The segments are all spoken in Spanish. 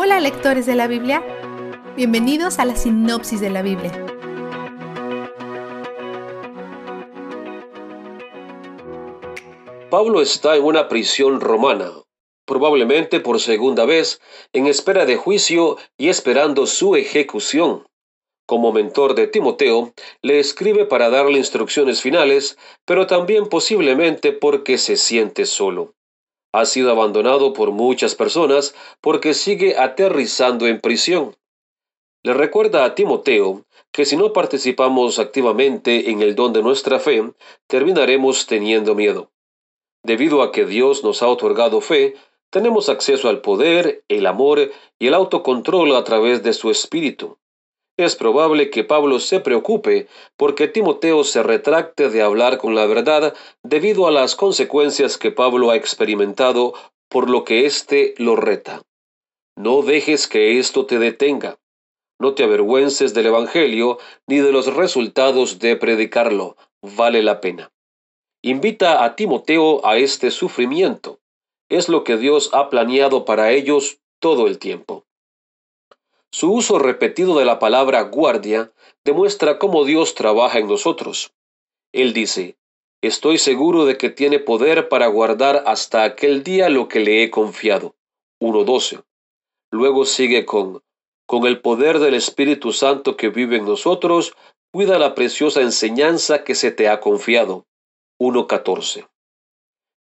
Hola lectores de la Biblia, bienvenidos a la sinopsis de la Biblia. Pablo está en una prisión romana, probablemente por segunda vez, en espera de juicio y esperando su ejecución. Como mentor de Timoteo, le escribe para darle instrucciones finales, pero también posiblemente porque se siente solo. Ha sido abandonado por muchas personas porque sigue aterrizando en prisión. Le recuerda a Timoteo que si no participamos activamente en el don de nuestra fe, terminaremos teniendo miedo. Debido a que Dios nos ha otorgado fe, tenemos acceso al poder, el amor y el autocontrol a través de su espíritu. Es probable que Pablo se preocupe porque Timoteo se retracte de hablar con la verdad debido a las consecuencias que Pablo ha experimentado por lo que éste lo reta. No dejes que esto te detenga. No te avergüences del Evangelio ni de los resultados de predicarlo. Vale la pena. Invita a Timoteo a este sufrimiento. Es lo que Dios ha planeado para ellos todo el tiempo. Su uso repetido de la palabra guardia demuestra cómo Dios trabaja en nosotros. Él dice, Estoy seguro de que tiene poder para guardar hasta aquel día lo que le he confiado. 1.12. Luego sigue con, con el poder del Espíritu Santo que vive en nosotros, cuida la preciosa enseñanza que se te ha confiado. 1.14.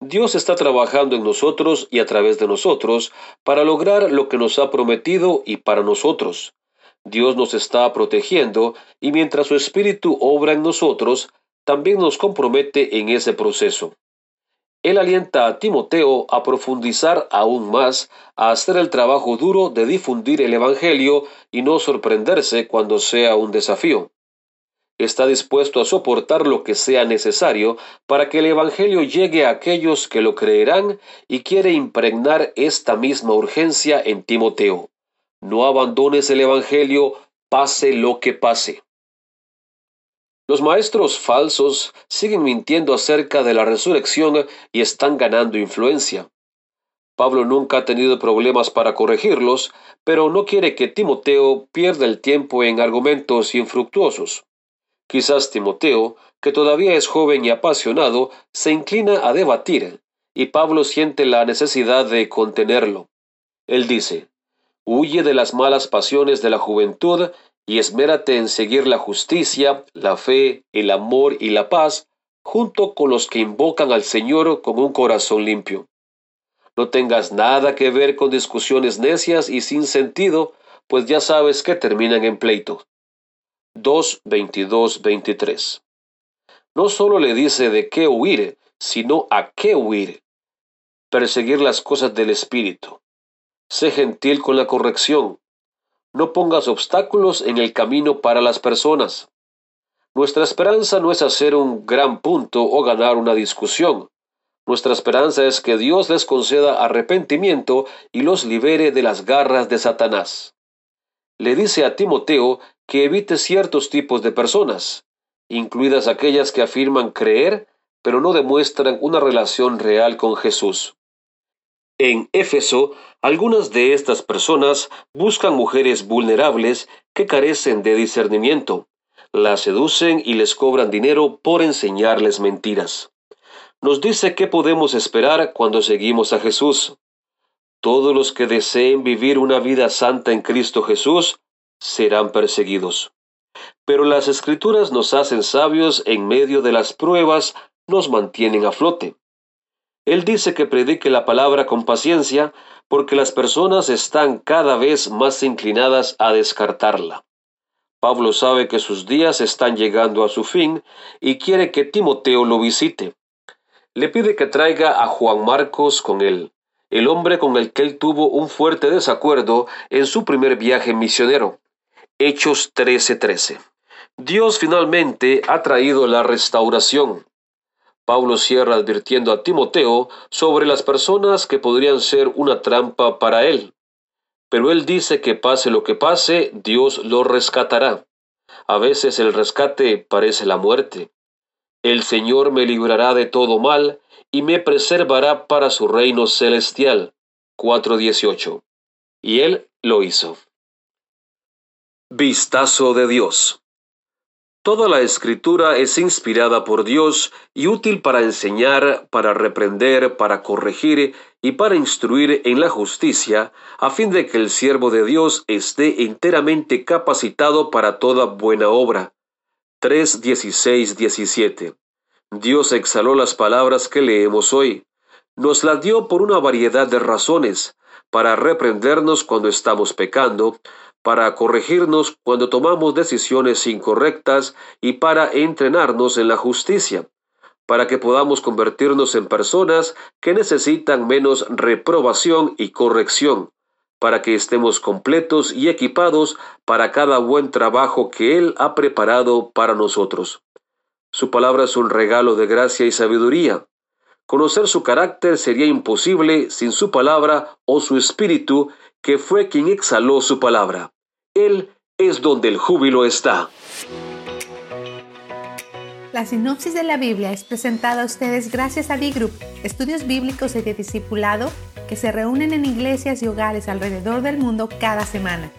Dios está trabajando en nosotros y a través de nosotros para lograr lo que nos ha prometido y para nosotros. Dios nos está protegiendo y mientras su Espíritu obra en nosotros, también nos compromete en ese proceso. Él alienta a Timoteo a profundizar aún más, a hacer el trabajo duro de difundir el Evangelio y no sorprenderse cuando sea un desafío está dispuesto a soportar lo que sea necesario para que el Evangelio llegue a aquellos que lo creerán y quiere impregnar esta misma urgencia en Timoteo. No abandones el Evangelio, pase lo que pase. Los maestros falsos siguen mintiendo acerca de la resurrección y están ganando influencia. Pablo nunca ha tenido problemas para corregirlos, pero no quiere que Timoteo pierda el tiempo en argumentos infructuosos. Quizás Timoteo, que todavía es joven y apasionado, se inclina a debatir, y Pablo siente la necesidad de contenerlo. Él dice, Huye de las malas pasiones de la juventud y esmérate en seguir la justicia, la fe, el amor y la paz, junto con los que invocan al Señor con un corazón limpio. No tengas nada que ver con discusiones necias y sin sentido, pues ya sabes que terminan en pleito. 2, 22, 23. No solo le dice de qué huir, sino a qué huir. Perseguir las cosas del Espíritu. Sé gentil con la corrección. No pongas obstáculos en el camino para las personas. Nuestra esperanza no es hacer un gran punto o ganar una discusión. Nuestra esperanza es que Dios les conceda arrepentimiento y los libere de las garras de Satanás. Le dice a Timoteo que evite ciertos tipos de personas, incluidas aquellas que afirman creer, pero no demuestran una relación real con Jesús. En Éfeso, algunas de estas personas buscan mujeres vulnerables que carecen de discernimiento, las seducen y les cobran dinero por enseñarles mentiras. Nos dice qué podemos esperar cuando seguimos a Jesús. Todos los que deseen vivir una vida santa en Cristo Jesús serán perseguidos. Pero las escrituras nos hacen sabios en medio de las pruebas, nos mantienen a flote. Él dice que predique la palabra con paciencia porque las personas están cada vez más inclinadas a descartarla. Pablo sabe que sus días están llegando a su fin y quiere que Timoteo lo visite. Le pide que traiga a Juan Marcos con él, el hombre con el que él tuvo un fuerte desacuerdo en su primer viaje misionero. Hechos 13:13. Dios finalmente ha traído la restauración. Pablo cierra advirtiendo a Timoteo sobre las personas que podrían ser una trampa para él. Pero él dice que pase lo que pase, Dios lo rescatará. A veces el rescate parece la muerte. El Señor me librará de todo mal y me preservará para su reino celestial. 4.18. y él lo hizo. Vistazo de Dios. Toda la escritura es inspirada por Dios y útil para enseñar, para reprender, para corregir y para instruir en la justicia, a fin de que el siervo de Dios esté enteramente capacitado para toda buena obra. 3, 16, 17. Dios exhaló las palabras que leemos hoy. Nos las dio por una variedad de razones, para reprendernos cuando estamos pecando, para corregirnos cuando tomamos decisiones incorrectas y para entrenarnos en la justicia, para que podamos convertirnos en personas que necesitan menos reprobación y corrección, para que estemos completos y equipados para cada buen trabajo que Él ha preparado para nosotros. Su palabra es un regalo de gracia y sabiduría. Conocer su carácter sería imposible sin su palabra o su espíritu, que fue quien exhaló su palabra. Él es donde el júbilo está. La sinopsis de la Biblia es presentada a ustedes gracias a B-Group, estudios bíblicos y de discipulado que se reúnen en iglesias y hogares alrededor del mundo cada semana.